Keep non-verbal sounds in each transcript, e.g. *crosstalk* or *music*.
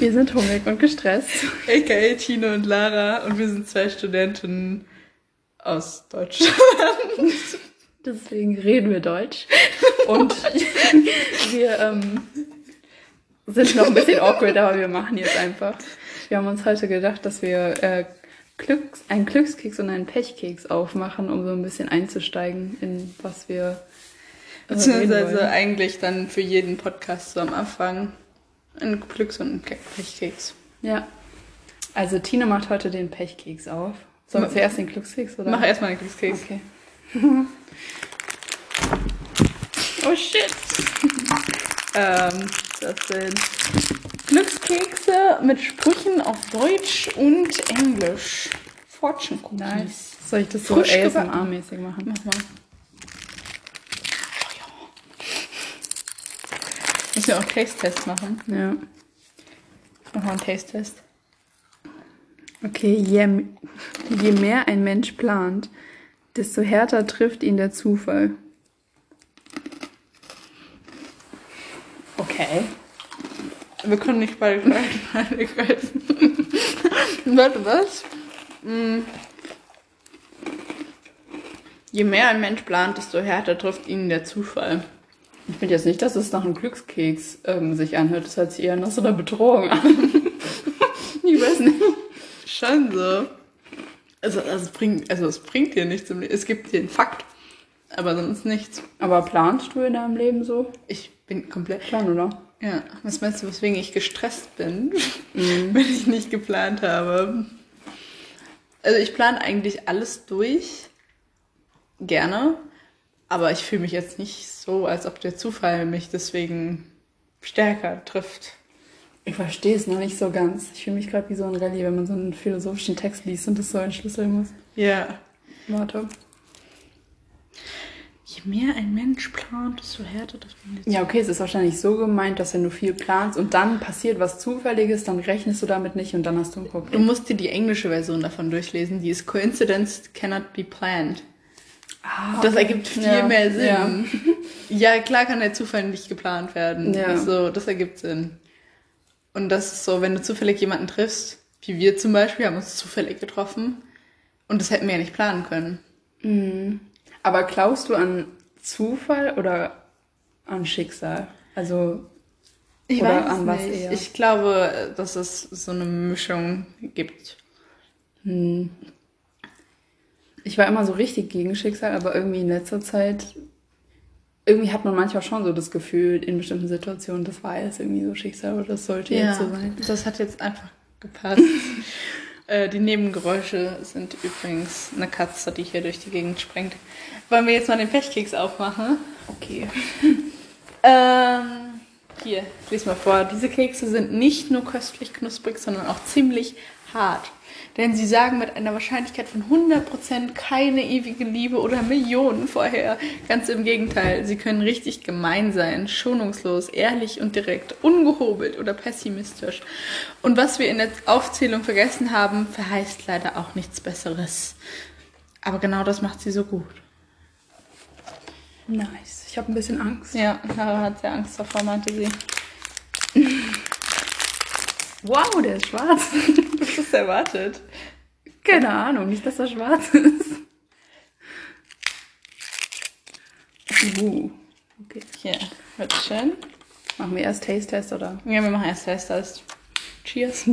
Wir sind hungrig und gestresst. AKA Tino und Lara und wir sind zwei Studentinnen aus Deutschland. *laughs* Deswegen reden wir Deutsch. Und wir ähm, sind noch ein bisschen awkward, aber wir machen jetzt einfach. Wir haben uns heute gedacht, dass wir äh, Glücks, einen Glückskeks und einen Pechkeks aufmachen, um so ein bisschen einzusteigen in was wir. Beziehungsweise eigentlich dann für jeden Podcast so am Anfang ein Glücks- und ein Ke- Pechkeks. Ja. Also Tina macht heute den Pechkeks auf. Sollen wir zuerst den Glückskeks oder? Mach erstmal einen Glückskeks. Okay. *laughs* oh shit. Ähm, das sind Glückskekse mit Sprüchen auf Deutsch und Englisch. Fortune Cookies. Nice. Soll ich das so. ASMR-mäßig machen? Mach mal. Müssen wir auch Taste-Test machen? Ja. Mach mal einen Taste-Test. Okay, je, je mehr ein Mensch plant, desto härter trifft ihn der Zufall. Okay. Wir können nicht beide gleichzeitig *laughs* *laughs* essen. Warte, was? Mm. Je mehr ein Mensch plant, desto härter trifft ihn der Zufall. Ich finde jetzt nicht, dass es nach einem Glückskeks ähm, sich anhört. Das hört sich eher nach so einer Bedrohung an. *laughs* ich weiß nicht. So. Also, also, es bringt, also es bringt dir nichts im Leben. Es gibt dir einen Fakt, aber sonst nichts. Aber planst du in deinem Leben so? Ich bin komplett. Plan, oder? Ja, was meinst du, weswegen ich gestresst bin, *laughs* wenn ich nicht geplant habe? Also ich plane eigentlich alles durch, gerne, aber ich fühle mich jetzt nicht so, als ob der Zufall mich deswegen stärker trifft. Ich verstehe es noch nicht so ganz. Ich fühle mich gerade wie so ein Rallye, wenn man so einen philosophischen Text liest und das so entschlüsseln muss. Ja. Warte. Je mehr ein Mensch plant, desto härter das Ja, okay, es ist wahrscheinlich so gemeint, dass wenn du viel planst und dann passiert was Zufälliges, dann rechnest du damit nicht und dann hast du ein Du Problem. musst dir die englische Version davon durchlesen, die ist Coincidence cannot be planned. Ah, Das ergibt viel Ja, mehr Sinn. ja. *laughs* Ja. klar kann der Zufall nicht geplant werden. Ja. So, das ergibt Sinn. Und das ist so, wenn du zufällig jemanden triffst, wie wir zum Beispiel, haben uns zufällig getroffen. Und das hätten wir ja nicht planen können. Aber glaubst du an Zufall oder an Schicksal? Also, Ich Oder weiß an was nicht. eher? Ich glaube, dass es so eine Mischung gibt. Ich war immer so richtig gegen Schicksal, aber irgendwie in letzter Zeit, irgendwie hat man manchmal schon so das Gefühl, in bestimmten Situationen, das war jetzt irgendwie so Schicksal oder das sollte jetzt so sein. das hat jetzt einfach gepasst. *laughs* äh, die Nebengeräusche sind übrigens eine Katze, die hier durch die Gegend sprengt. Wollen wir jetzt mal den Pechkeks aufmachen? Okay. *laughs* Ähm, hier, lese mal vor. Diese Kekse sind nicht nur köstlich knusprig, sondern auch ziemlich hart. Denn sie sagen mit einer Wahrscheinlichkeit von 100% keine ewige Liebe oder Millionen vorher. Ganz im Gegenteil, sie können richtig gemein sein, schonungslos, ehrlich und direkt, ungehobelt oder pessimistisch. Und was wir in der Aufzählung vergessen haben, verheißt leider auch nichts Besseres. Aber genau das macht sie so gut. Nice. Ich habe ein bisschen Angst. Ja, Lara hat sehr Angst davor, meinte sie. Wow, der ist schwarz. *laughs* Was ist erwartet? Keine Ahnung, nicht, dass er schwarz ist. Uh. Okay. Hier, schön. Machen wir erst Taste-Test oder? Ja, wir machen erst Test. Cheers. *laughs*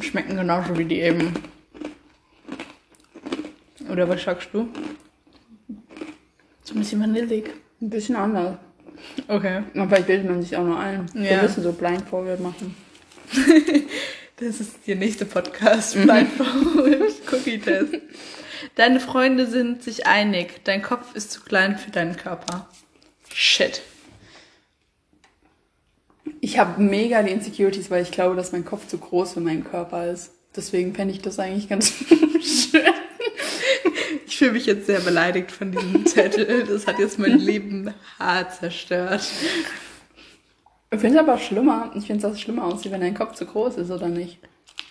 Schmecken genauso wie die eben. Oder was sagst du? So ein bisschen vanillig. Ein bisschen anders. Okay. Aber vielleicht bildet man sich auch nur ein. Wir Ja. müssen so Blindfold machen. *laughs* Das ist der nächste Podcast. Blindfold *laughs* Cookie Test. Deine Freunde sind sich einig. Dein Kopf ist zu klein für deinen Körper. Shit. Ich habe mega die Insecurities, weil ich glaube, dass mein Kopf zu groß für meinen Körper ist. Deswegen fände ich das eigentlich ganz *laughs* schön. Ich fühle mich jetzt sehr beleidigt von diesem *laughs* Zettel. Das hat jetzt mein Leben hart zerstört. Ich finde es aber schlimmer. Ich finde es auch schlimmer aussieht, wenn dein Kopf zu groß ist oder nicht.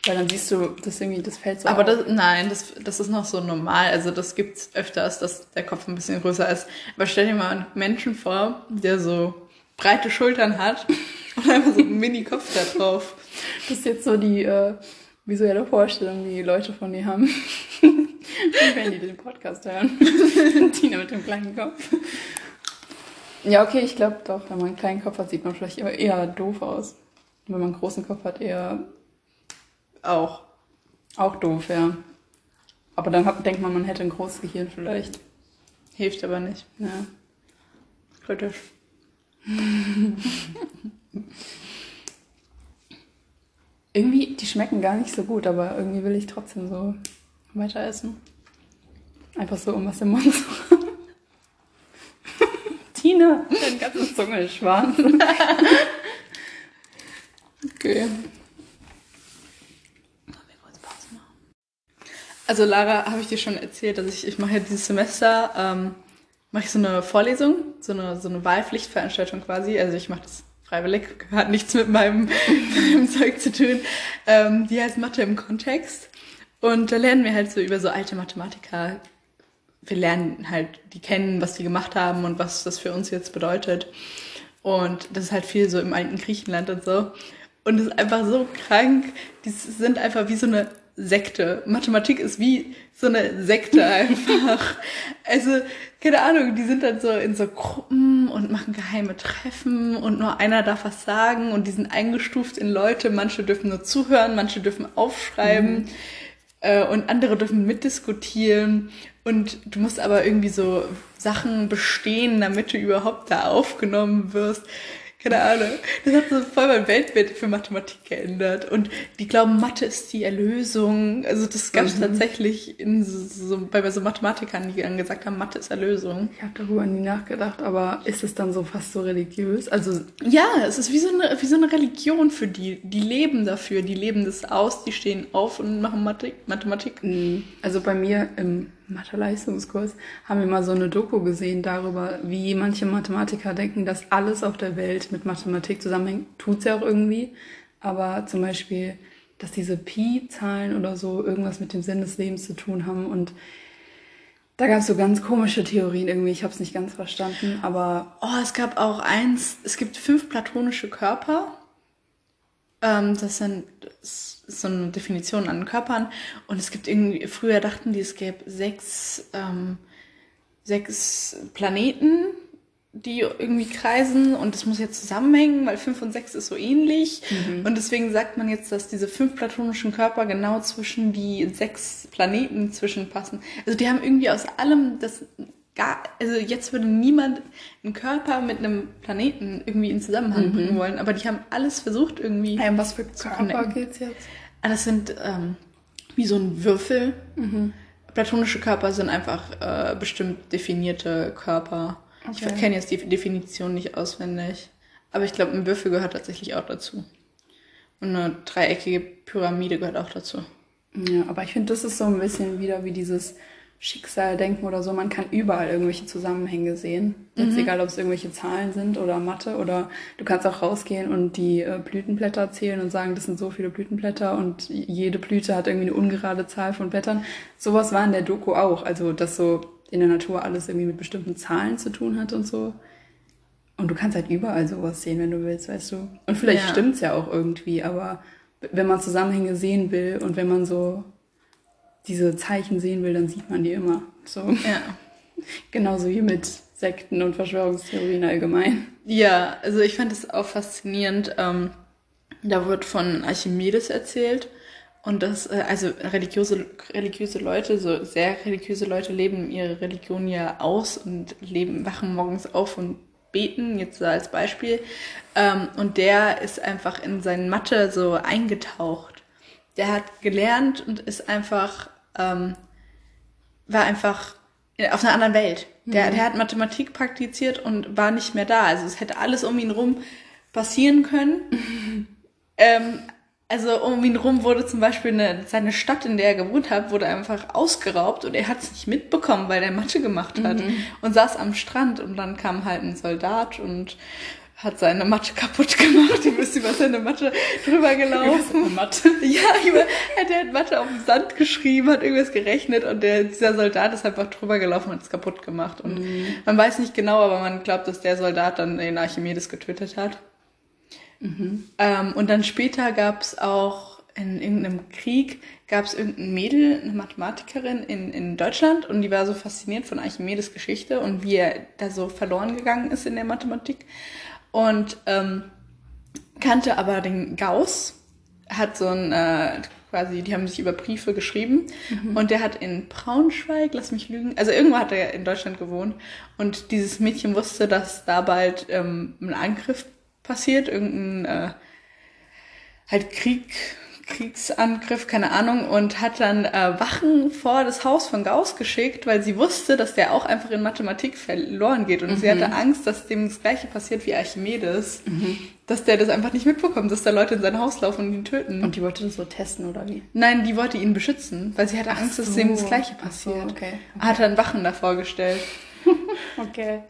Weil dann siehst du, das irgendwie, das fällt so Aber auf. das, nein, das, das ist noch so normal. Also das gibt's öfters, dass der Kopf ein bisschen größer ist. Aber stell dir mal einen Menschen vor, der so breite Schultern hat *laughs* und einfach so einen Mini-Kopf da drauf. Das ist jetzt so die äh, visuelle Vorstellung, die Leute von dir haben. *laughs* Wenn die den Podcast hören. *laughs* Tina mit dem kleinen Kopf. Ja, okay, ich glaube doch, wenn man einen kleinen Kopf hat, sieht man vielleicht eher, eher doof aus. Und wenn man einen großen Kopf hat, eher Auch. auch doof, ja. Aber dann hat, denkt man, man hätte ein großes Gehirn vielleicht. Hilft aber nicht. Ja. Kritisch. Irgendwie, die schmecken gar nicht so gut, aber irgendwie will ich trotzdem so weiter essen. Einfach so, um was im Mund zu haben. *laughs* Tina, dein ganze Zunge ist schwarz. *laughs* Okay. Also Lara, habe ich dir schon erzählt, dass ich, ich mache ja dieses Semester, ähm, mache ich so eine Vorlesung, so eine, so eine Wahlpflichtveranstaltung quasi. Also ich mache das freiwillig, hat nichts mit meinem, *laughs* meinem Zeug zu tun. Ähm, die heißt Mathe im Kontext. Und da lernen wir halt so über so alte Mathematiker. Wir lernen halt die kennen, was die gemacht haben und was das für uns jetzt bedeutet. Und das ist halt viel so im alten Griechenland und so. Und es ist einfach so krank. Die sind einfach wie so eine Sekte. Mathematik ist wie so eine Sekte *laughs* einfach. Also, keine Ahnung, die sind dann so in so Gruppen und machen geheime Treffen und nur einer darf was sagen und die sind eingestuft in Leute. Manche dürfen nur zuhören, manche dürfen aufschreiben äh, und andere dürfen mitdiskutieren. Und du musst aber irgendwie so Sachen bestehen, damit du überhaupt da aufgenommen wirst. Keine Ahnung. Das hat so voll mein Weltbild für Mathematik geändert. Und die glauben, Mathe ist die Erlösung. Also das gab es Mhm. tatsächlich in so, bei, so Mathematikern, die dann gesagt haben, Mathe ist Erlösung. Ich habe darüber nie nachgedacht, aber ist es dann so fast so religiös? Also, Ja, es ist wie so, eine, wie so eine Religion für die. Die leben dafür, die leben das aus, die stehen auf und machen Mathe, Mathematik. mh, also bei mir im Mathe-Leistungskurs haben wir mal so eine Doku gesehen darüber, wie manche Mathematiker denken, dass alles auf der Welt mit Mathematik zusammenhängt. Tut's ja auch irgendwie. Aber zum Beispiel, dass diese Pi-Zahlen oder so irgendwas mit dem Sinn des Lebens zu tun haben und da gab es so ganz komische Theorien irgendwie. Ich habe es nicht ganz verstanden, aber Oh, es gab auch eins, es gibt fünf platonische Körper. Ähm, das sind so eine Definition an Körpern. Und es gibt irgendwie, früher dachten die, es gäbe sechs, ähm, sechs Planeten, die irgendwie kreisen und das muss jetzt zusammenhängen, weil fünf und sechs ist so ähnlich. Und deswegen sagt man jetzt, dass diese fünf platonischen Körper genau zwischen die sechs Planeten zwischenpassen. Also die haben irgendwie aus allem das gar, also jetzt würde niemand einen Körper mit einem Planeten irgendwie in Zusammenhang bringen wollen, aber die haben alles versucht irgendwie. ähm, was für Zu Körper connecten. geht's jetzt? Ah, Das sind ähm, wie so ein Würfel. Mhm. Platonische Körper sind einfach äh, bestimmt definierte Körper. Ich Okay. kenne jetzt die Definition nicht auswendig. Aber ich glaube, ein Würfel gehört tatsächlich auch dazu. Und eine dreieckige Pyramide gehört auch dazu. Ja, aber ich finde, das ist so ein bisschen wieder wie dieses Schicksaldenken oder so. Man kann überall irgendwelche Zusammenhänge sehen. Jetzt egal, ob es irgendwelche Zahlen sind oder Mathe oder du kannst auch rausgehen und die äh, Blütenblätter zählen und sagen, das sind so viele Blütenblätter und jede Blüte hat irgendwie eine ungerade Zahl von Blättern. Sowas war in der Doku auch. Also, dass so in der Natur alles irgendwie mit bestimmten Zahlen zu tun hat und so. Und du kannst halt überall sowas sehen, wenn du willst, weißt du. Und vielleicht Ja. stimmt's ja auch irgendwie, aber wenn man Zusammenhänge sehen will und wenn man so diese Zeichen sehen will, dann sieht man die immer. So. Ja. *laughs* Genauso wie mit Sekten und Verschwörungstheorien allgemein. Ja, also ich fand es auch faszinierend. Ähm, da wird von Archimedes erzählt. Und das, äh, also religiöse, religiöse Leute, so sehr religiöse Leute leben ihre Religion ja aus und leben, wachen morgens auf und beten, jetzt als Beispiel. Ähm, und der ist einfach in seine Mathe so eingetaucht. Der hat gelernt und ist einfach, ähm, war einfach auf einer anderen Welt. Der, der hat Mathematik praktiziert und war nicht mehr da. Also es hätte alles um ihn rum passieren können. *laughs* ähm, also um ihn rum wurde zum Beispiel eine, seine Stadt, in der er gewohnt hat, wurde einfach ausgeraubt und er hat es nicht mitbekommen, weil er Mathe gemacht hat und saß am Strand und dann kam halt ein Soldat und hat seine Matte kaputt gemacht. Du bist über seine Matte drüber gelaufen. Matte? Ja, über, der hat Matte auf dem Sand geschrieben, hat irgendwas gerechnet und der, dieser Soldat ist einfach drüber gelaufen und hat es kaputt gemacht. Und mhm. man weiß nicht genau, aber man glaubt, dass der Soldat dann den Archimedes getötet hat. Mhm. Ähm, und dann später gab es auch in irgendeinem Krieg, gab es irgendein Mädel, eine Mathematikerin in, in Deutschland und die war so fasziniert von Archimedes Geschichte und wie er da so verloren gegangen ist in der Mathematik und ähm, kannte aber den Gauss, hat so ein, äh, quasi, die haben sich über Briefe geschrieben mhm. und der hat in Braunschweig, lass mich lügen, also irgendwo hat er in Deutschland gewohnt und dieses Mädchen wusste, dass da bald ähm, ein Angriff passiert, irgendein äh, halt Krieg, Kriegsangriff, keine Ahnung, und hat dann äh, Wachen vor das Haus von Gauss geschickt, weil sie wusste, dass der auch einfach in Mathematik verloren geht. Und mhm. sie hatte Angst, dass dem das gleiche passiert wie Archimedes, mhm. dass der das einfach nicht mitbekommt, dass da Leute in sein Haus laufen und ihn töten. Und die wollte das so testen, oder wie? Nein, die wollte ihn beschützen, weil sie hatte Angst, so. dass dem das gleiche passiert. So, okay. okay. Hat dann Wachen davor gestellt. Okay.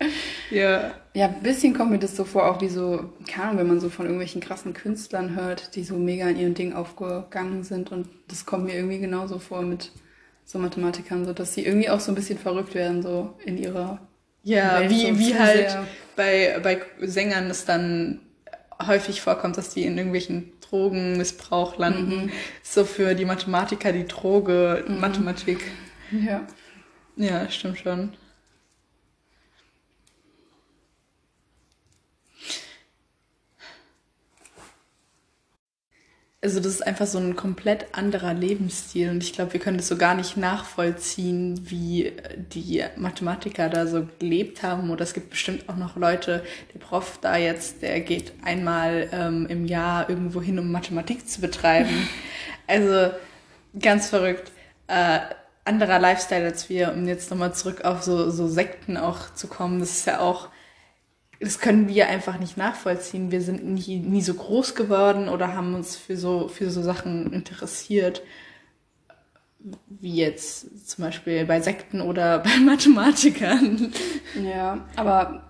Ja. Ja, ein bisschen kommt mir das so vor, auch wie so, keine Ahnung, wenn man so von irgendwelchen krassen Künstlern hört, die so mega in ihren Ding aufgegangen sind. Und das kommt mir irgendwie genauso vor mit so Mathematikern, so dass sie irgendwie auch so ein bisschen verrückt werden, so in ihrer. Ja, Welt, wie, so wie halt bei, bei Sängern es dann häufig vorkommt, dass die in irgendwelchen Drogenmissbrauch landen. Mhm. So für die Mathematiker die Droge, mhm. Mathematik. Ja. Ja, stimmt schon. Also das ist einfach so ein komplett anderer Lebensstil und ich glaube, wir können das so gar nicht nachvollziehen, wie die Mathematiker da so gelebt haben. Oder es gibt bestimmt auch noch Leute, der Prof da jetzt, der geht einmal ähm, im Jahr irgendwo hin, um Mathematik zu betreiben. *laughs* also ganz verrückt. Äh, anderer Lifestyle als wir, um jetzt nochmal zurück auf so, so Sekten auch zu kommen. Das ist ja auch das können wir einfach nicht nachvollziehen. Wir sind nie, nie so groß geworden oder haben uns für so, für so Sachen interessiert, wie jetzt zum Beispiel bei Sekten oder *laughs* bei Mathematikern. Ja, aber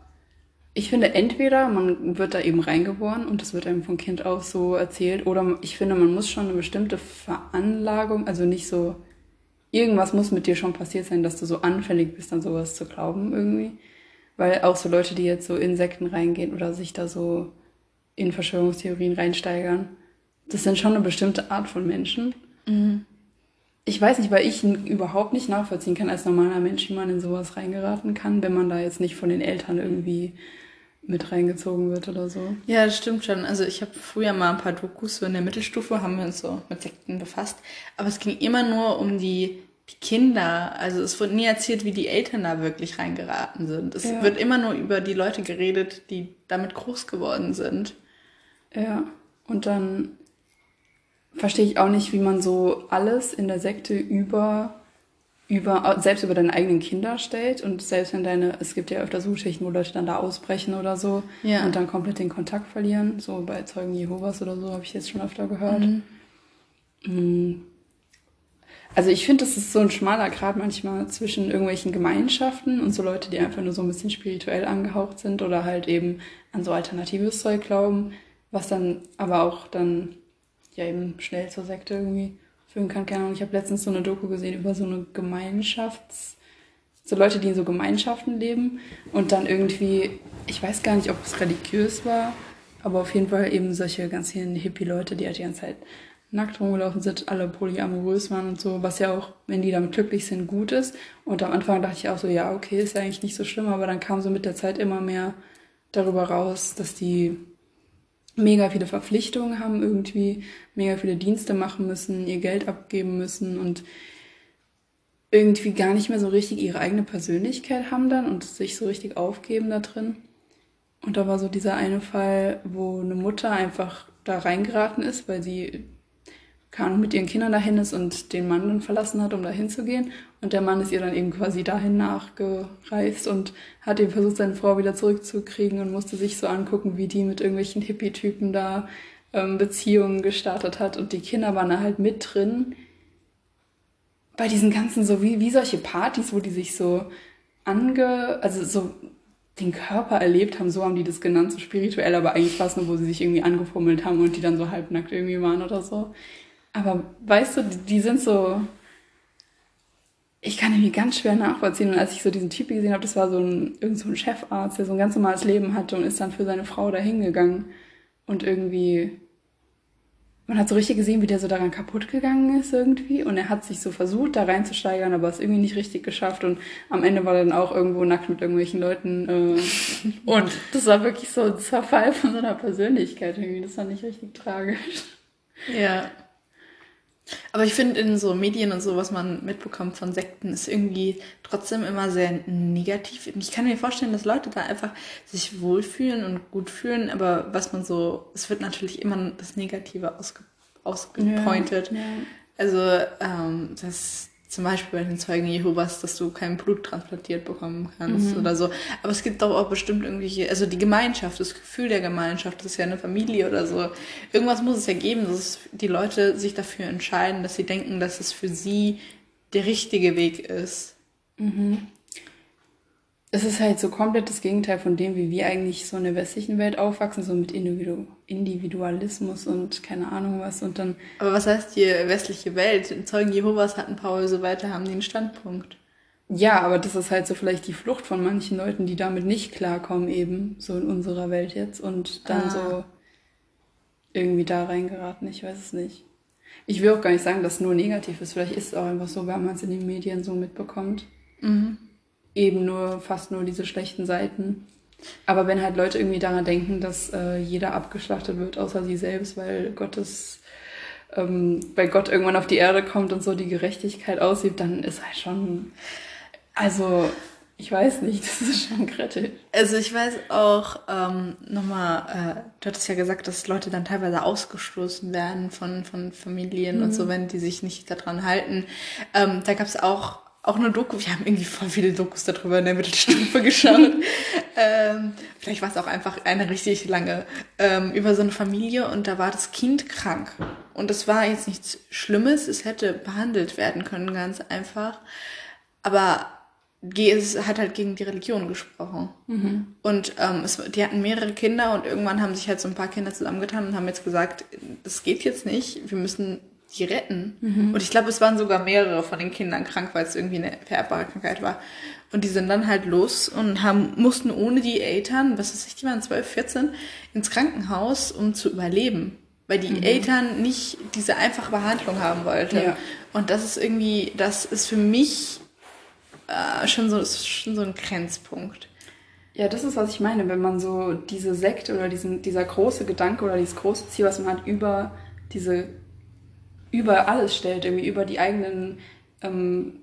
ich finde, entweder man wird da eben reingeboren und das wird einem von Kind auf so erzählt, oder ich finde, man muss schon eine bestimmte Veranlagung, also nicht so, irgendwas muss mit dir schon passiert sein, dass du so anfällig bist, an sowas zu glauben irgendwie. Weil auch so Leute, die jetzt so Insekten reingehen oder sich da so in Verschwörungstheorien reinsteigern, das sind schon eine bestimmte Art von Menschen. Mhm. Ich weiß nicht, weil ich überhaupt nicht nachvollziehen kann als normaler Mensch, wie man in sowas reingeraten kann, wenn man da jetzt nicht von den Eltern irgendwie mit reingezogen wird oder so. Ja, das stimmt schon. Also ich habe früher mal ein paar Dokus so in der Mittelstufe, haben wir uns so mit Sekten befasst. Aber es ging immer nur um die die Kinder, also es wird nie erzählt, wie die Eltern da wirklich reingeraten sind. Es ja. wird immer nur über die Leute geredet, die damit groß geworden sind. Ja, und dann verstehe ich auch nicht, wie man so alles in der Sekte über, über, selbst über deine eigenen Kinder stellt und selbst wenn deine, es gibt ja öfter Suchschichten, wo Leute dann da ausbrechen oder so ja. und dann komplett den Kontakt verlieren, so bei Zeugen Jehovas oder so, habe ich jetzt schon öfter gehört. Mhm. Also ich finde, das ist so ein schmaler Grad manchmal zwischen irgendwelchen Gemeinschaften und so Leute, die einfach nur so ein bisschen spirituell angehaucht sind oder halt eben an so alternatives Zeug glauben, was dann aber auch dann ja eben schnell zur Sekte irgendwie führen kann. Keine Ahnung, ich habe letztens so eine Doku gesehen über so eine Gemeinschafts... so Leute, die in so Gemeinschaften leben und dann irgendwie, ich weiß gar nicht, ob es religiös war, aber auf jeden Fall eben solche ganz vielen Hippie-Leute, die halt die ganze Zeit nackt rumgelaufen sind, alle polyamorös waren und so, was ja auch, wenn die damit glücklich sind, gut ist. Und am Anfang dachte ich auch so, ja, okay, ist ja eigentlich nicht so schlimm, aber dann kam so mit der Zeit immer mehr darüber raus, dass die mega viele Verpflichtungen haben irgendwie, mega viele Dienste machen müssen, ihr Geld abgeben müssen und irgendwie gar nicht mehr so richtig ihre eigene Persönlichkeit haben dann und sich so richtig aufgeben da drin. Und da war so dieser eine Fall, wo eine Mutter einfach da reingeraten ist, weil sie kam mit ihren Kindern dahin ist und den Mann dann verlassen hat, um dahin zu gehen. Und der Mann ist ihr dann eben quasi dahin nachgereist und hat eben versucht, seine Frau wieder zurückzukriegen und musste sich so angucken, wie die mit irgendwelchen Hippie-Typen da ähm, Beziehungen gestartet hat. Und die Kinder waren da halt mit drin. Bei diesen ganzen, so wie, wie solche Partys, wo die sich so ange, also so den Körper erlebt haben, so haben die das genannt, so spirituell, aber eigentlich es nur, wo sie sich irgendwie angefummelt haben und die dann so halbnackt irgendwie waren oder so. Aber weißt du, die, die sind so, ich kann irgendwie ganz schwer nachvollziehen. Und als ich so diesen Typ gesehen habe, das war so ein, irgend so ein Chefarzt, der so ein ganz normales Leben hatte und ist dann für seine Frau dahin gegangen. Und irgendwie, man hat so richtig gesehen, wie der so daran kaputt gegangen ist irgendwie. Und er hat sich so versucht, da reinzusteigern, aber es irgendwie nicht richtig geschafft. Und am Ende war er dann auch irgendwo nackt mit irgendwelchen Leuten. Äh, *laughs* und das war wirklich so ein Zerfall von seiner Persönlichkeit irgendwie. Das war nicht richtig tragisch. Ja. Aber ich finde, in so Medien und so, was man mitbekommt von Sekten, ist irgendwie trotzdem immer sehr negativ. Ich kann mir vorstellen, dass Leute da einfach sich wohlfühlen und gut fühlen, aber was man so, es wird natürlich immer das Negative ausge, ausgepointet. Ja, ja. Also, ähm, das zum Beispiel bei den Zeugen Jehovas, dass du kein Blut transplantiert bekommen kannst Mhm. oder so. Aber es gibt doch auch bestimmt irgendwelche, also die Gemeinschaft, das Gefühl der Gemeinschaft, das ist ja eine Familie oder so. Irgendwas muss es ja geben, dass die Leute sich dafür entscheiden, dass sie denken, dass es für sie der richtige Weg ist. Es ist halt so komplett das Gegenteil von dem, wie wir eigentlich so in der westlichen Welt aufwachsen, so mit Individu Individualismus und keine Ahnung was. Und dann, Aber was heißt hier westliche Welt? Zeugen Jehovas hatten Paul so weiter, haben einen Standpunkt. ja, aber das ist halt so vielleicht die Flucht von manchen Leuten, die damit nicht klarkommen, eben, so in unserer Welt jetzt. Und dann Ah. so irgendwie da reingeraten, ich weiß es nicht. Ich will auch gar nicht sagen, dass es nur negativ ist. Vielleicht ist es auch einfach so, weil man es in den Medien so mitbekommt. Eben nur, fast nur diese schlechten Seiten. Aber wenn halt Leute irgendwie daran denken, dass äh, jeder abgeschlachtet wird, außer sie selbst, weil Gottes, ähm, weil Gott irgendwann auf die Erde kommt und so die Gerechtigkeit aussieht, dann ist halt schon, also, ich weiß nicht, *laughs* das ist schon kritisch. Also ich weiß auch, ähm, nochmal, äh, du hattest ja gesagt, dass Leute dann teilweise ausgestoßen werden von, von Familien und so, wenn die sich nicht daran halten. Ähm, da gab es auch, auch eine Doku, wir haben irgendwie voll viele Dokus darüber in der Mittelstufe *laughs* geschaut. ähm, vielleicht war es auch einfach eine richtig lange, ähm, über so eine Familie und da war das Kind krank. Und das war jetzt nichts Schlimmes, es hätte behandelt werden können, ganz einfach. Aber es hat halt gegen die Religion gesprochen. Und ähm, es, die hatten mehrere Kinder und irgendwann haben sich halt so ein paar Kinder zusammengetan und haben jetzt gesagt, das geht jetzt nicht, wir müssen die retten. Und ich glaube, es waren sogar mehrere von den Kindern krank, weil es irgendwie eine vererbbare Krankheit war. Und die sind dann halt los und haben, mussten ohne die Eltern, was weiß ich, die waren 12, 14, ins Krankenhaus, um zu überleben. Weil die Eltern nicht diese einfache Behandlung haben wollten. Ja. Und das ist irgendwie, das ist für mich äh, schon, so, ist schon so ein Grenzpunkt. Ja, das ist, was ich meine, wenn man so diese Sekte oder diesen, dieser große Gedanke oder dieses große Ziel, was man hat, über diese, über alles stellt, irgendwie über die eigenen ähm,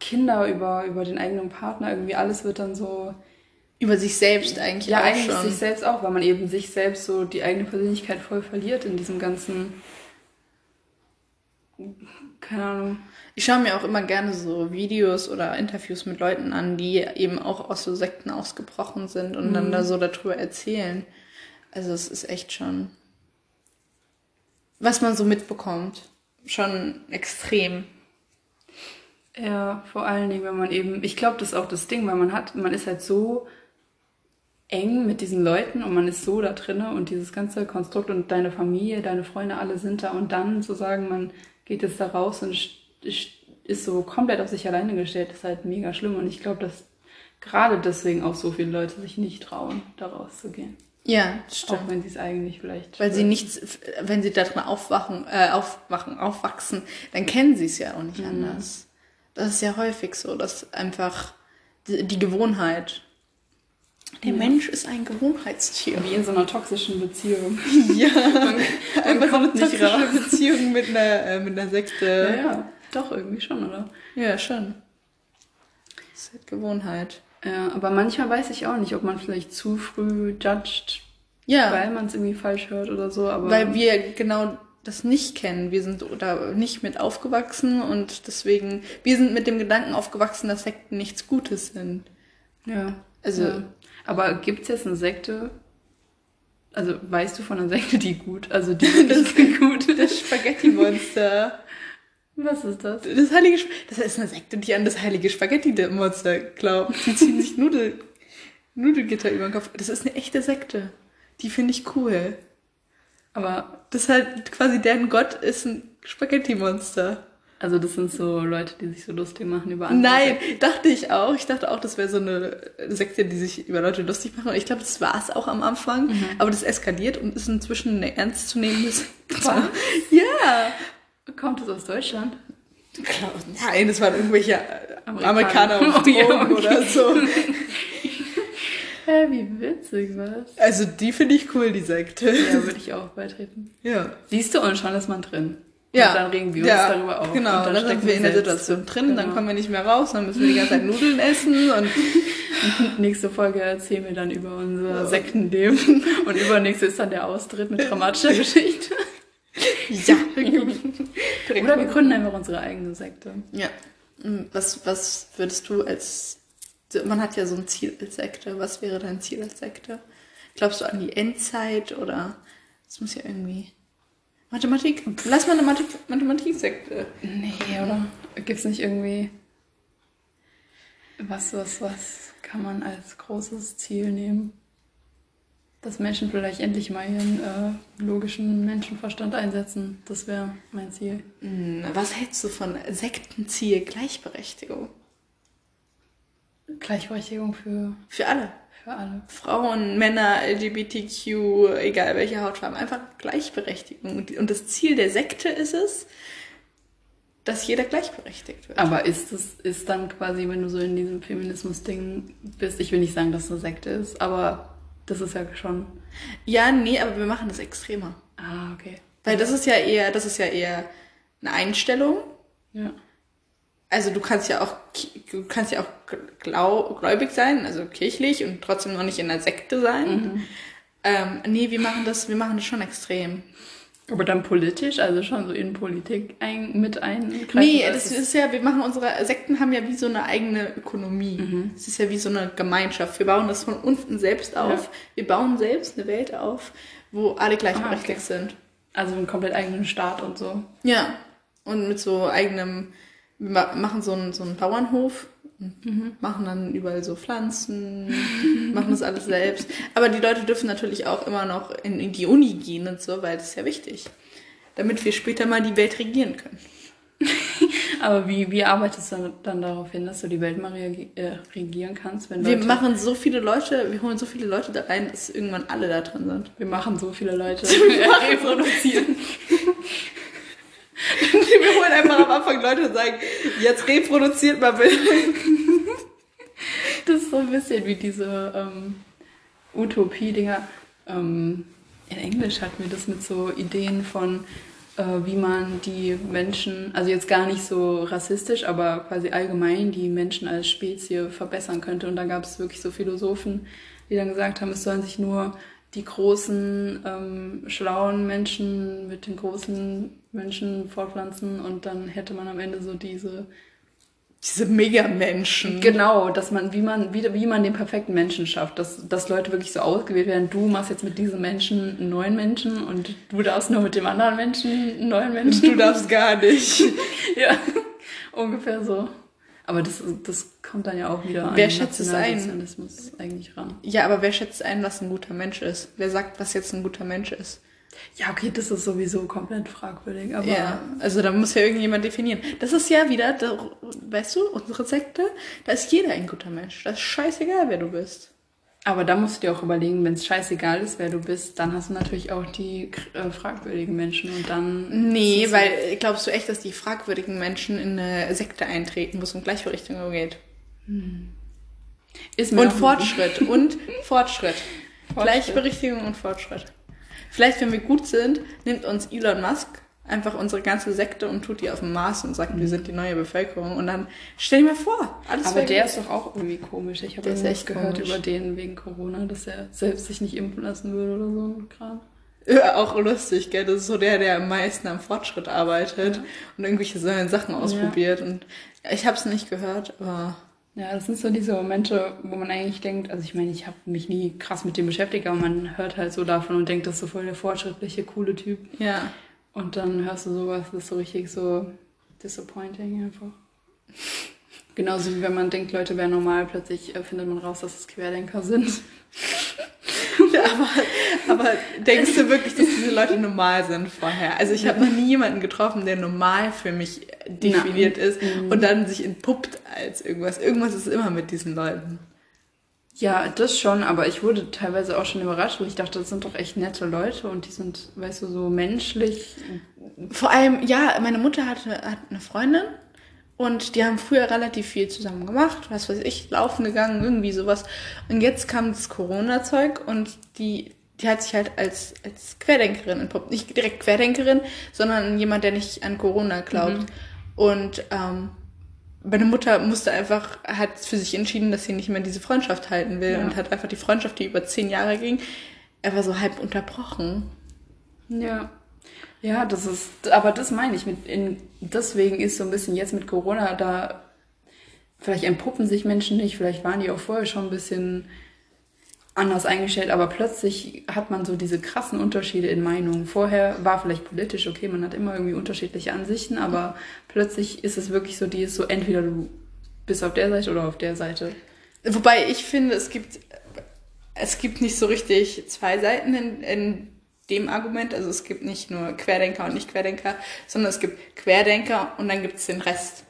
Kinder, über, über den eigenen Partner, irgendwie alles wird dann so, Über sich selbst eigentlich ja, auch eigentlich schon. sich selbst auch, weil man eben sich selbst so die eigene Persönlichkeit voll verliert in diesem ganzen, keine Ahnung. Ich schaue mir auch immer gerne so Videos oder Interviews mit Leuten an, die eben auch aus so Sekten ausgebrochen sind und dann da so darüber erzählen. Also es ist echt schon, was man so mitbekommt, schon extrem. Ja, vor allen Dingen, wenn man eben, ich glaube, das ist auch das Ding, weil man hat, man ist halt so eng mit diesen Leuten und man ist so da drinne und dieses ganze Konstrukt und deine Familie, deine Freunde, alle sind da und dann zu sagen, man geht jetzt da raus und st- st- ist so komplett auf sich alleine gestellt, ist halt mega schlimm und ich glaube, dass gerade deswegen auch so viele Leute sich nicht trauen, da rauszugehen. Ja, Auch stimmt. wenn sie es eigentlich vielleicht. Weil sie nichts, wenn sie da drin aufwachen, äh, aufwachen, aufwachsen, dann kennen sie es ja auch nicht anders. Das ist ja häufig so, dass einfach die, die Gewohnheit. Der Mensch ist ein Gewohnheitstier. Wie in so einer toxischen Beziehung. *laughs* Ja, so eine kommt nicht raus. Beziehung mit einer, äh, mit einer Ja, Sekte. ja, doch, irgendwie schon, oder? Ja, schon. Das ist halt Gewohnheit. Ja, aber manchmal weiß ich auch nicht, ob man vielleicht zu früh judged, Ja, weil man es irgendwie falsch hört oder so. Aber weil wir genau das nicht kennen. Wir sind oder nicht mit aufgewachsen und deswegen, wir sind mit dem Gedanken aufgewachsen, dass Sekten nichts Gutes sind. ja, Also- ja. aber gibt's jetzt eine Sekte? Also weißt du von einer Sekte, die gut, also die *laughs* wirklich gut *laughs* Das Spaghetti-Monster. Was ist das? Das heilige, Sp- das ist eine Sekte, die an das heilige Spaghetti-Monster glaubt. Die ziehen sich Nudel, Nudelgitter über den Kopf. Das ist eine echte Sekte. Die finde ich cool. Aber, Das ist halt quasi deren Gott ist ein Spaghetti-Monster. also das sind so Leute, die sich so lustig machen über andere. Nein, dachte ich auch. Ich dachte auch, das wäre so eine Sekte, die sich über Leute lustig machen. Und ich glaube, das war es auch am Anfang. Mhm. Aber das eskaliert und ist inzwischen eine ernstzunehmende Sekte. *laughs* Ja. Kommt es aus Deutschland? Klar, Nein, das waren irgendwelche Amerikaner. Amerikaner *laughs* auf Oh, ja, Drogen okay. oder so. *laughs* Hä, wie witzig, was? Also die finde ich cool, die Sekte. Ja, würde ich auch beitreten. Ja. Siehst du, und schon ist man drin. Ja. Und dann regen wir uns ja, darüber auf. Genau, und dann, sind stecken wir in der Situation drin, dann Genau. kommen wir nicht mehr raus, dann müssen wir die ganze Zeit Nudeln essen und *laughs* Nächste Folge erzählen wir dann über unser Sektenleben. Und übernächste ist dann der Austritt mit dramatischer Geschichte. Ja. *laughs* Oder wir gründen einfach unsere eigene Sekte. Ja. Mm, Was, was würdest du als. Man hat ja so ein Ziel als Sekte. Was wäre dein Ziel als Sekte? Glaubst du an die Endzeit oder. Es muss ja irgendwie. Mathematik? Lass mal eine Mathe Mathematiksekte. Nee, oder? Gibt's nicht irgendwie. Was, was, was kann man als großes Ziel nehmen? Dass Menschen vielleicht endlich mal ihren äh, logischen Menschenverstand einsetzen. Das wäre mein Ziel. Mm, Was hältst du von Sektenziel Gleichberechtigung? Gleichberechtigung für, Für alle. für alle. Frauen, Männer, LGBTQ, egal welche Hautfarben, einfach Gleichberechtigung. Und das Ziel der Sekte ist es, dass jeder gleichberechtigt wird. Aber ist es ist dann quasi, wenn du so in diesem Feminismus-Ding bist, ich will nicht sagen, dass es eine Sekte ist, aber das ist ja schon. Ja, nee, aber wir machen das extremer. Ah, okay. Weil das ist ja eher, das ist ja eher eine Einstellung. Ja. Also du kannst ja auch, du kannst ja auch glau, gläubig sein, also kirchlich und trotzdem noch nicht in einer Sekte sein. Ähm, nee, wir machen das, wir machen das schon extrem. Aber dann politisch, also schon so in Politik ein, mit eingreifen. Nee, das es- ist ja, wir machen unsere Sekten haben ja wie so eine eigene Ökonomie. Es ist ja wie so eine Gemeinschaft. Wir bauen das von unten selbst auf. Ja. Wir bauen selbst eine Welt auf, wo alle gleichberechtigt Ah, okay. sind. Also einen komplett eigenen Staat und so. Ja. Und mit so eigenem, wir ma- machen so einen, so einen Bauernhof und machen dann überall so Pflanzen, *laughs* machen das alles selbst. Aber die Leute dürfen natürlich auch immer noch in, in die Uni gehen und so, weil das ist ja wichtig. Damit wir später mal die Welt regieren können. *laughs* Aber wie, wie arbeitest du dann, dann darauf hin, dass du die Welt mal reagi- äh, regieren kannst, wenn Wir machen so viele Leute, wir holen so viele Leute da rein, dass irgendwann alle da drin sind. wir machen so viele Leute *laughs* machen reproduzieren. Holen einfach am Anfang Leute sagen, jetzt reproduziert mal bitte. Das ist so ein bisschen wie diese ähm, Utopie-Dinger. Ähm, in Englisch hatten wir das mit so Ideen von, äh, wie man die Menschen, also jetzt gar nicht so rassistisch, aber quasi allgemein die Menschen als Spezie verbessern könnte. Und da gab es wirklich so Philosophen, die dann gesagt haben, es sollen sich nur die großen, ähm, schlauen Menschen mit den großen Menschen fortpflanzen und dann hätte man am Ende so diese Diese Megamenschen. Genau, dass man, wie man, wie, wie man den perfekten Menschen schafft, dass, dass Leute wirklich so ausgewählt werden, du machst jetzt mit diesem Menschen einen neuen Menschen und du darfst nur mit dem anderen Menschen einen neuen Menschen. Du darfst gar nicht. *laughs* ja, ungefähr so. Aber das, das kommt dann ja auch wieder an Wer schätzt es ein? Eigentlich ran. Ja, aber wer schätzt ein, was ein guter Mensch ist? Wer sagt, was jetzt ein guter Mensch ist? Ja, okay, das ist sowieso komplett fragwürdig, aber Ja, also da muss ja irgendjemand definieren. Das ist ja wieder, da, weißt du, unsere Sekte, da ist jeder ein guter Mensch. Das ist scheißegal, wer du bist. Aber da musst du dir auch überlegen, wenn es scheißegal ist, wer du bist, dann hast du natürlich auch die äh, fragwürdigen Menschen und dann. Nee, weil glaubst du echt, dass die fragwürdigen Menschen in eine Sekte eintreten, wo es um Gleichberechtigung geht? Ist mir Und Fortschritt. *laughs* Und Fortschritt. Fortschritt. Gleichberechtigung und Fortschritt. Vielleicht, wenn wir gut sind, nimmt uns Elon Musk einfach unsere ganze Sekte und tut die auf dem Mars und sagt, wir sind die neue Bevölkerung. Und dann stell dir mal vor, alles Aber der ist doch auch irgendwie komisch. Ich habe irgendwas echt gehört komisch. über den wegen Corona, dass er selbst sich nicht impfen lassen würde oder so Kram. Ja, auch lustig, gell? Das ist so der, der am meisten am Fortschritt arbeitet und irgendwelche neuen Sachen ausprobiert. Und ich habe es nicht gehört, aber Ja, das sind so diese Momente, wo man eigentlich denkt, also ich meine, ich habe mich nie krass mit dem beschäftigt, aber man hört halt so davon und denkt, das ist so voll der fortschrittliche, coole Typ. ja. Und dann hörst du sowas, das ist so richtig so disappointing einfach. *laughs* Genauso wie wenn man denkt, Leute wären normal, plötzlich äh, findet man raus, dass es Querdenker sind. *laughs* aber, aber denkst du wirklich, dass diese Leute normal sind vorher? Also ich habe noch nie jemanden getroffen, der normal für mich definiert Na, ist und dann sich entpuppt als irgendwas. Irgendwas ist immer mit diesen Leuten. Ja, das schon, aber ich wurde teilweise auch schon überrascht, wo ich dachte, das sind doch echt nette Leute und die sind, weißt du, so menschlich. Vor allem, ja, meine Mutter hatte, hat eine Freundin und die haben früher relativ viel zusammen gemacht, was weiß ich, laufen gegangen, irgendwie sowas. Und jetzt kam das Corona-Zeug und die, die hat sich halt als, als Querdenkerin entpuppt. Nicht direkt Querdenkerin, sondern jemand, der nicht an Corona glaubt. Mhm. Und ähm, meine Mutter musste einfach, hat für sich entschieden, dass sie nicht mehr diese Freundschaft halten will ja. und hat einfach die Freundschaft, die über zehn Jahre ging, einfach so halb unterbrochen. Ja. Ja, das ist, aber das meine ich mit, in, deswegen ist so ein bisschen jetzt mit Corona da, vielleicht entpuppen sich Menschen nicht, vielleicht waren die auch vorher schon ein bisschen anders eingestellt, aber plötzlich hat man so diese krassen Unterschiede in Meinungen. Vorher war vielleicht politisch okay, man hat immer irgendwie unterschiedliche Ansichten, aber plötzlich ist es wirklich so, die ist so entweder du bist auf der Seite oder auf der Seite. Wobei ich finde, es gibt es gibt nicht so richtig zwei Seiten in, in dem Argument. Also es gibt nicht nur Querdenker und Nicht-Querdenker, sondern es gibt Querdenker und dann gibt es den Rest.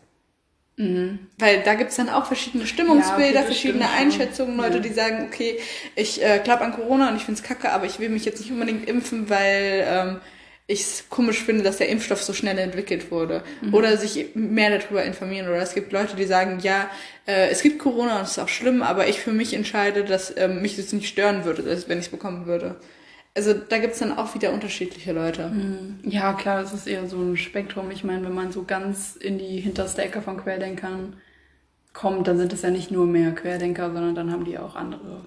Mhm. Weil da gibt es dann auch verschiedene Stimmungsbilder, ja, verschiedene Einschätzungen, Leute, ja. die sagen, okay, ich äh, glaube an Corona und ich finde es kacke, aber ich will mich jetzt nicht unbedingt impfen, weil ähm, ich es komisch finde, dass der Impfstoff so schnell entwickelt wurde. Mhm. Oder sich mehr darüber informieren. Oder es gibt Leute, die sagen, ja, äh, es gibt Corona und es ist auch schlimm, aber ich für mich entscheide, dass ähm, mich das nicht stören würde, wenn ich es bekommen würde. Also da gibt es dann auch wieder unterschiedliche Leute. Mhm. Ja, klar, das ist eher so ein Spektrum. Ich meine, wenn man so ganz in die hinterste Ecke von Querdenkern kommt, dann sind es ja nicht nur mehr Querdenker, sondern dann haben die auch andere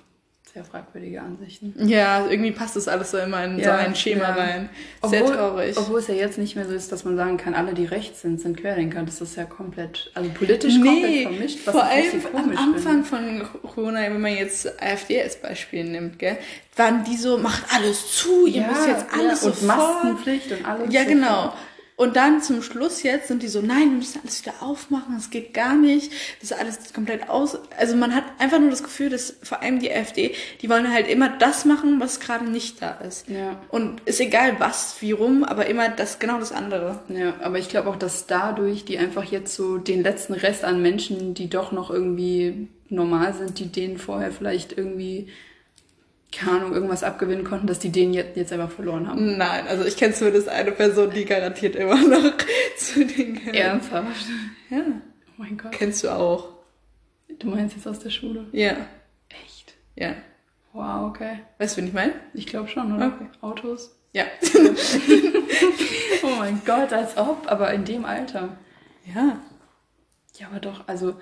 sehr fragwürdige Ansichten. Ja, irgendwie passt das alles so immer in ja, so ein Schema ja. rein. Sehr obwohl, traurig. Obwohl es ja jetzt nicht mehr so ist, dass man sagen kann, alle, die rechts sind, sind Querdenker. Das ist ja komplett, also politisch nee, komplett vermischt. Was vor allem am Anfang finde. von Corona, wenn man jetzt AfD als Beispiel nimmt, gell, waren die so, macht alles zu, ihr ja, müsst jetzt alles ja, und Maskenpflicht und alles. Ja, genau. Und dann zum Schluss jetzt sind die so, nein, wir müssen alles wieder aufmachen, das geht gar nicht, das ist alles komplett aus. Also man hat einfach nur das Gefühl, dass vor allem die AfD, die wollen halt immer das machen, was gerade nicht da ist. Ja. Und ist egal was, wie rum, aber immer das, genau das andere. Ja, aber ich glaube auch, dass dadurch die einfach jetzt so den letzten Rest an Menschen, die doch noch irgendwie normal sind, die denen vorher vielleicht irgendwie keine Ahnung, irgendwas abgewinnen konnten, dass die den jetzt, jetzt einfach verloren haben. Nein, also ich kenne zumindest eine Person, die garantiert immer noch *laughs* zu den gehört. Ernsthaft? Ja. Oh mein Gott. Kennst du auch. Du meinst jetzt aus der Schule? Ja. Echt? Ja. Wow, okay. Weißt du, wen ich meine? Ich glaube schon, oder? Okay. Autos? Ja. *laughs* oh mein Gott, als ob, aber in dem Alter. Ja. Ja, aber doch, also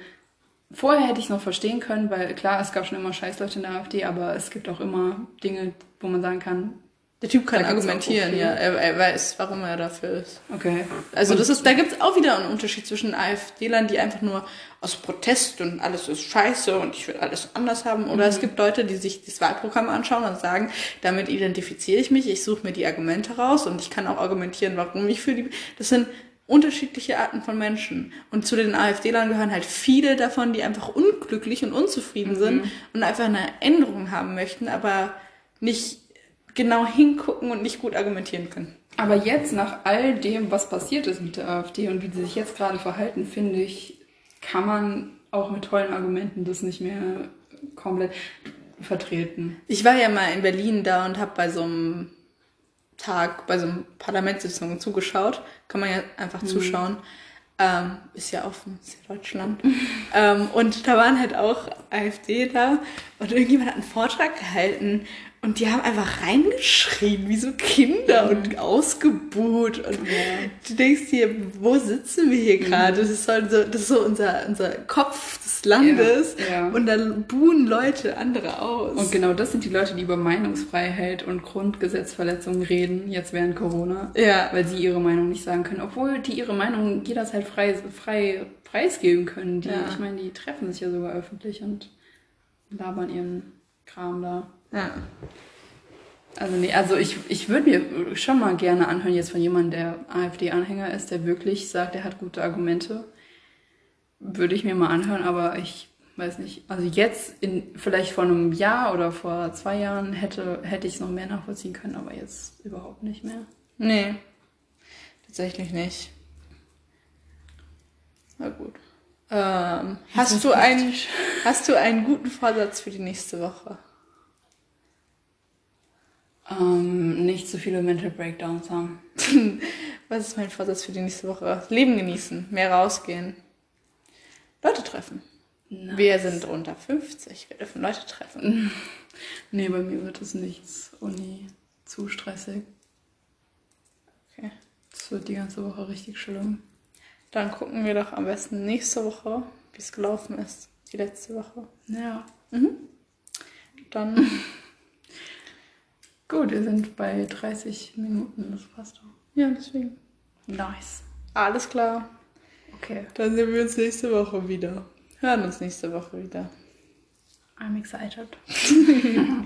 Vorher hätte ich es noch verstehen können, weil klar, es gab schon immer Scheißleute in der AfD, aber es gibt auch immer Dinge, wo man sagen kann, der Typ kann argumentieren, okay. ja. Er, er, weiß, warum er dafür ist. Okay. Also das ist, da gibt es auch wieder einen Unterschied zwischen AfD-Lern, die einfach nur aus Protest und alles ist scheiße und ich will alles anders haben. Oder mhm. es gibt Leute, die sich das Wahlprogramm anschauen und sagen, damit identifiziere ich mich, ich suche mir die Argumente raus und ich kann auch argumentieren, warum ich für die. Das sind unterschiedliche Arten von Menschen. Und zu den AfD-Lern gehören halt viele davon, die einfach unglücklich und unzufrieden mhm. sind und einfach eine Änderung haben möchten, aber nicht genau hingucken und nicht gut argumentieren können. Aber jetzt, nach all dem, was passiert ist mit der AfD und wie sie sich jetzt gerade verhalten, finde ich, kann man auch mit tollen Argumenten das nicht mehr komplett vertreten. Ich war ja mal in Berlin da und habe bei so einem Tag bei so einer Parlamentssitzung zugeschaut. Kann man ja einfach mhm. zuschauen. Ähm, ist ja offen, ist ja Deutschland. *laughs* ähm, und da waren halt auch AfD da und irgendjemand hat einen Vortrag gehalten und die haben einfach reingeschrien, wie so Kinder mhm. und ausgebuht. Und ja. du denkst dir, wo sitzen wir hier gerade? Mhm. Das ist so, das ist so unser, unser Kopf des Landes. Ja. Ja. Und dann buhen Leute andere aus. Und genau das sind die Leute, die über Meinungsfreiheit und Grundgesetzverletzungen reden, jetzt während Corona. Ja. Weil sie ihre Meinung nicht sagen können. Obwohl die ihre Meinung jederzeit frei, frei preisgeben können. Die, Ich meine, die treffen sich ja sogar öffentlich und labern ihren Kram da. Ja. Also nee, also ich, ich würde mir schon mal gerne anhören jetzt von jemandem, der AfD-Anhänger ist, der wirklich sagt, er hat gute Argumente. würde ich mir mal anhören, aber ich weiß nicht. Also jetzt, in, vielleicht vor einem Jahr oder vor zwei Jahren hätte, hätte ich es noch mehr nachvollziehen können, aber jetzt überhaupt nicht mehr. Nee, tatsächlich nicht. Na gut. Ähm, hast, du einen, hast du einen guten Vorsatz für die nächste Woche? Ähm, nicht so viele Mental Breakdowns haben. *laughs* Was ist mein Vorsatz für die nächste Woche? Leben genießen, mehr rausgehen, Leute treffen. Nice. Wir sind unter 50, wir dürfen Leute treffen. *laughs* Nee, bei mir wird es nichts. Uni zu stressig. Okay. Es wird die ganze Woche richtig schlimm. Dann gucken wir doch am besten nächste Woche, wie es gelaufen ist. Die letzte Woche. Ja. Dann *laughs* Gut, wir sind bei 30 Minuten, das passt doch. Ja, deswegen. Nice. Alles klar. Okay. Dann sehen wir uns nächste Woche wieder. Hören uns nächste Woche wieder. I'm excited. *laughs*